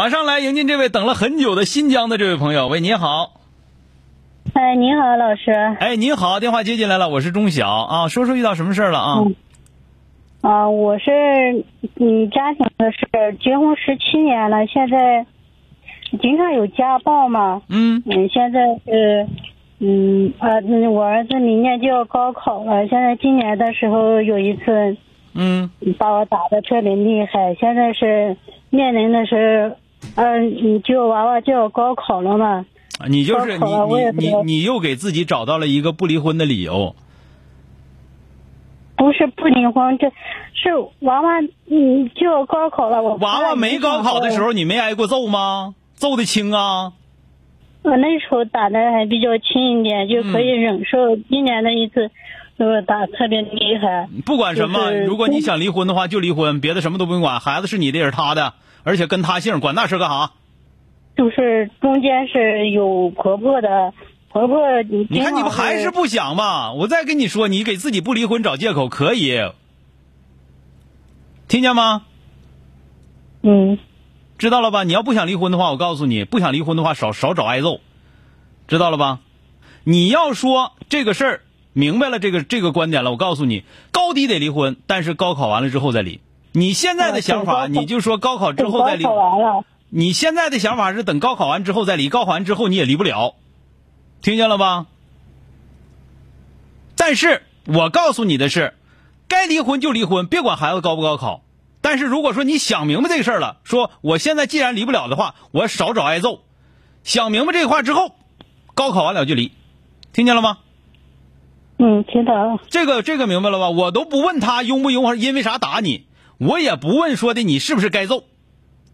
马上来迎接这位等了很久的新疆的这位朋友。喂，你好。哎，你好，老师。哎，你好，电话接进来了，我是钟晓啊，说说遇到什么事儿了啊？嗯啊，我是嗯，家庭的事，结婚十七年了，现在经常有家暴嘛。嗯嗯，现在是嗯啊，嗯我儿子明年就要高考了，现在今年的时候有一次嗯把我打的特别厉害，现在是面临的是，嗯，你就娃娃就要高考了嘛。你就是你你你你又给自己找到了一个不离婚的理由。不是不离婚，这是娃娃，嗯，就要高考了。我娃娃没高考的时候，你没挨过揍吗？揍的轻啊？我那时候打的还比较轻一点，就可以忍受。一年的一次，就是打特别厉害。不管什么，就是如果你想离婚的话，就离婚，别的什么都不用管。孩子是你的，也是他的，而且跟他姓，管那事干啥？就是中间是有婆婆的，婆婆你你看你不还是不想吗？我再跟你说，你给自己不离婚找借口可以，听见吗？嗯知道了吧？你要不想离婚的话，我告诉你，不想离婚的话，少少找挨揍，知道了吧？你要说这个事儿明白了这个这个观点了，我告诉你，高低得离婚，但是高考完了之后再离。你现在的想法，你就说高考之后再离。高考完了，你现在的想法是等高考完之后再离，高考完之后你也离不了，听见了吧？但是我告诉你的是，该离婚就离婚，别管孩子高不高考。但是如果说你想明白这个事儿了，说我现在既然离不了的话，我少找挨揍。想明白这话之后，高考完了就离，听见了吗？嗯，听到了。这个这个明白了吧？我都不问他用不用，因为啥打你，我也不问说的你是不是该揍。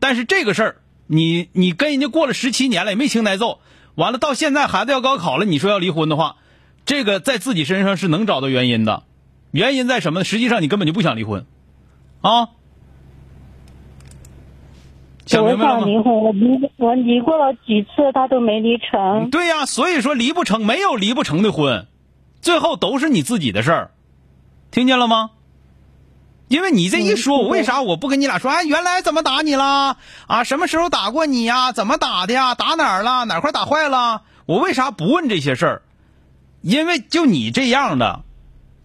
但是这个事儿，你你跟人家过了十七年了，也没轻挨揍，完了到现在孩子要高考了，你说要离婚的话，这个在自己身上是能找到原因的。原因在什么呢？实际上你根本就不想离婚，啊？想我明白了吗？想离婚，我离我离过了几次，他都没离成。对呀、所以说离不成，没有离不成的婚，最后都是你自己的事儿，听见了吗？因为你这一说，嗯我为啥我不跟你俩说？哎，原来怎么打你啦？啊，什么时候打过你呀？怎么打的呀？打哪儿了？哪块打坏了？我为啥不问这些事儿？因为就你这样的，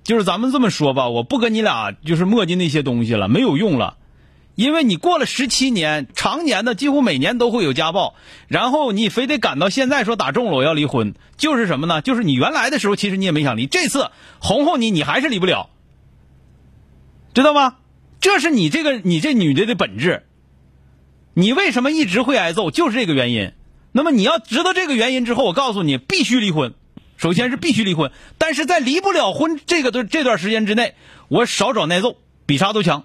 就是咱们这么说吧，我不跟你俩就是磨叽那些东西了，没有用了。因为你过了十七年，常年的几乎每年都会有家暴，然后你非得赶到现在说打中了我要离婚，就是什么呢？就是你原来的时候其实你也没想离，这次哄哄你，你还是离不了，知道吗？这是你这个你这女的的本质。你为什么一直会挨揍，就是这个原因。那么你要知道这个原因之后，我告诉你，必须离婚。首先是必须离婚，但是在离不了婚这个这段时间之内，我少找挨揍，比啥都强。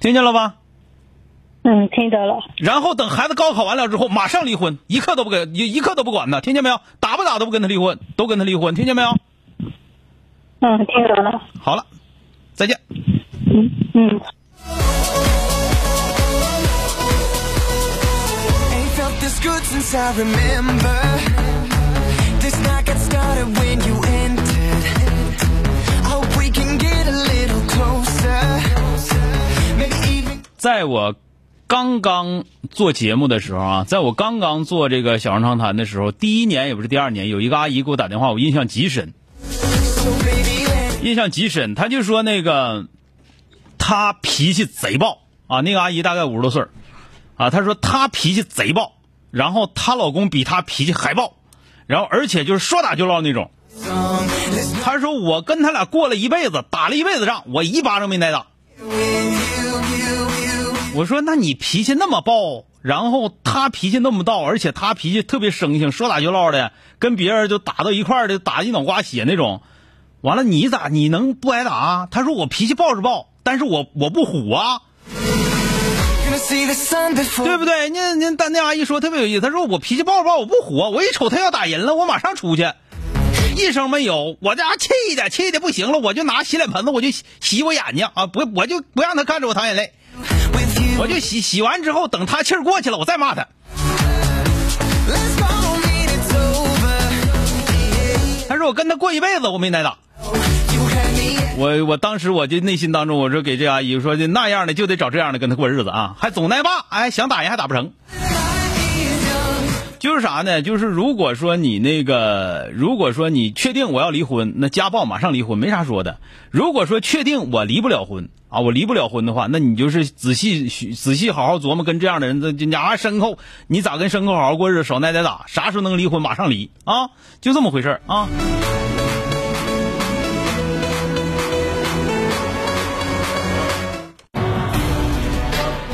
听见了吧？嗯，听到了。然后等孩子高考完了之后，马上离婚，一刻都不给，一一刻都不管他，听见没有？打不打都不跟他离婚，都跟他离婚，听见没有？嗯，听到了。好了，再见。嗯嗯。在我刚刚做节目的时候啊，在我刚刚做这个小声长谈的时候，第一年也不是第二年，有一个阿姨给我打电话，我印象极深，So 印象极深。她就说那个她脾气贼暴啊，那个阿姨大概五十多岁啊，她说她脾气贼暴，然后她老公比她脾气还暴，然后而且就是说打就唠那种。他说我跟他俩过了一辈子，打了一辈子仗，我一巴掌没挨打。我说那你脾气那么暴，然后他脾气那么暴，而且他脾气特别生性，说打就唠的，跟别人就打到一块儿的，打一脑瓜血那种。完了你咋你能不挨打啊？他说我脾气暴是暴，但是我我不虎啊。对不对？您您但那阿姨说特别有意思，她说我脾气暴不暴？我不虎，我一瞅他要打人了，我马上出去，一声没有，我这家气的气的不行了，我就拿洗脸盆子我就洗洗我眼睛啊，不我就不让他看着我淌眼泪，我就洗洗完之后，等他气儿过去了，我再骂她。Let's go, mean it's over. 她说我跟他过一辈子我没挨打。我我当时我就内心当中，我说给这阿姨说的那样的就得找这样的跟她过日子啊，还总挨骂，哎，想打人还打不成。就是啥呢？就是如果说你那个，如果说你确定我要离婚，那家暴马上离婚，没啥说的。如果说确定我离不了婚啊，我离不了婚的话，那你就是仔细仔细好好琢磨，跟这样的人，这这家牲口，你咋跟牲口好好过日子，少挨点打，啥时候能离婚马上离啊，就这么回事啊。